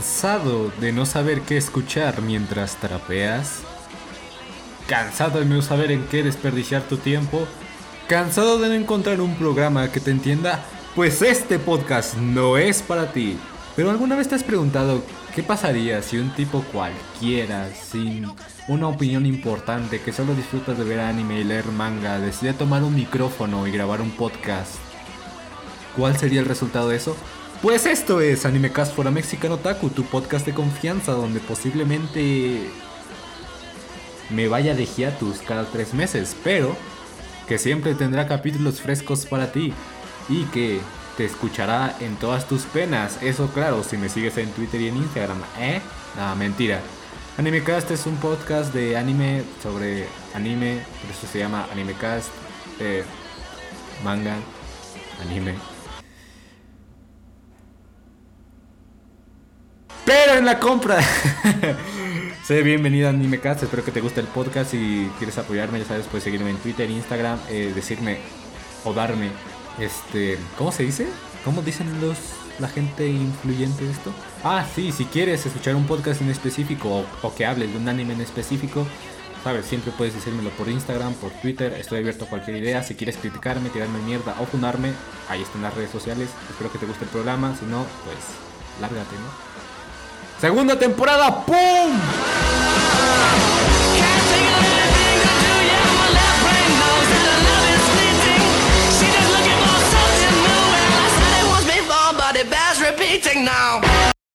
¿Cansado de no saber qué escuchar mientras trapeas? ¿Cansado de no saber en qué desperdiciar tu tiempo? ¿Cansado de no encontrar un programa que te entienda? Pues este podcast no es para ti. Pero alguna vez te has preguntado qué pasaría si un tipo cualquiera, sin una opinión importante, que solo disfruta de ver anime y leer manga, decide tomar un micrófono y grabar un podcast? ¿Cuál sería el resultado de eso? Pues esto es Animecast for a Mexican Otaku, tu podcast de confianza donde posiblemente me vaya de hiatus cada tres meses, pero que siempre tendrá capítulos frescos para ti y que te escuchará en todas tus penas. Eso claro, si me sigues en Twitter y en Instagram, ¿eh? Nada, mentira. Animecast es un podcast de anime sobre anime, por eso se llama Animecast, eh, manga, anime. Pero en la compra. Sé bienvenido a Animecast, espero que te guste el podcast. Si quieres apoyarme, ya sabes, puedes seguirme en Twitter, Instagram, eh, decirme o darme, este, ¿cómo se dice? ¿Cómo dicen los la gente influyente esto? Ah, sí, si quieres escuchar un podcast en específico o, que hables de un anime en específico, sabes, siempre puedes decírmelo por Instagram, por Twitter, estoy abierto a cualquier idea. Si quieres criticarme, tirarme mierda o fundarme, ahí están las redes sociales. Espero que te guste el programa, si no, pues lárgate, ¿no? Segunda temporada, ¡pum! Now.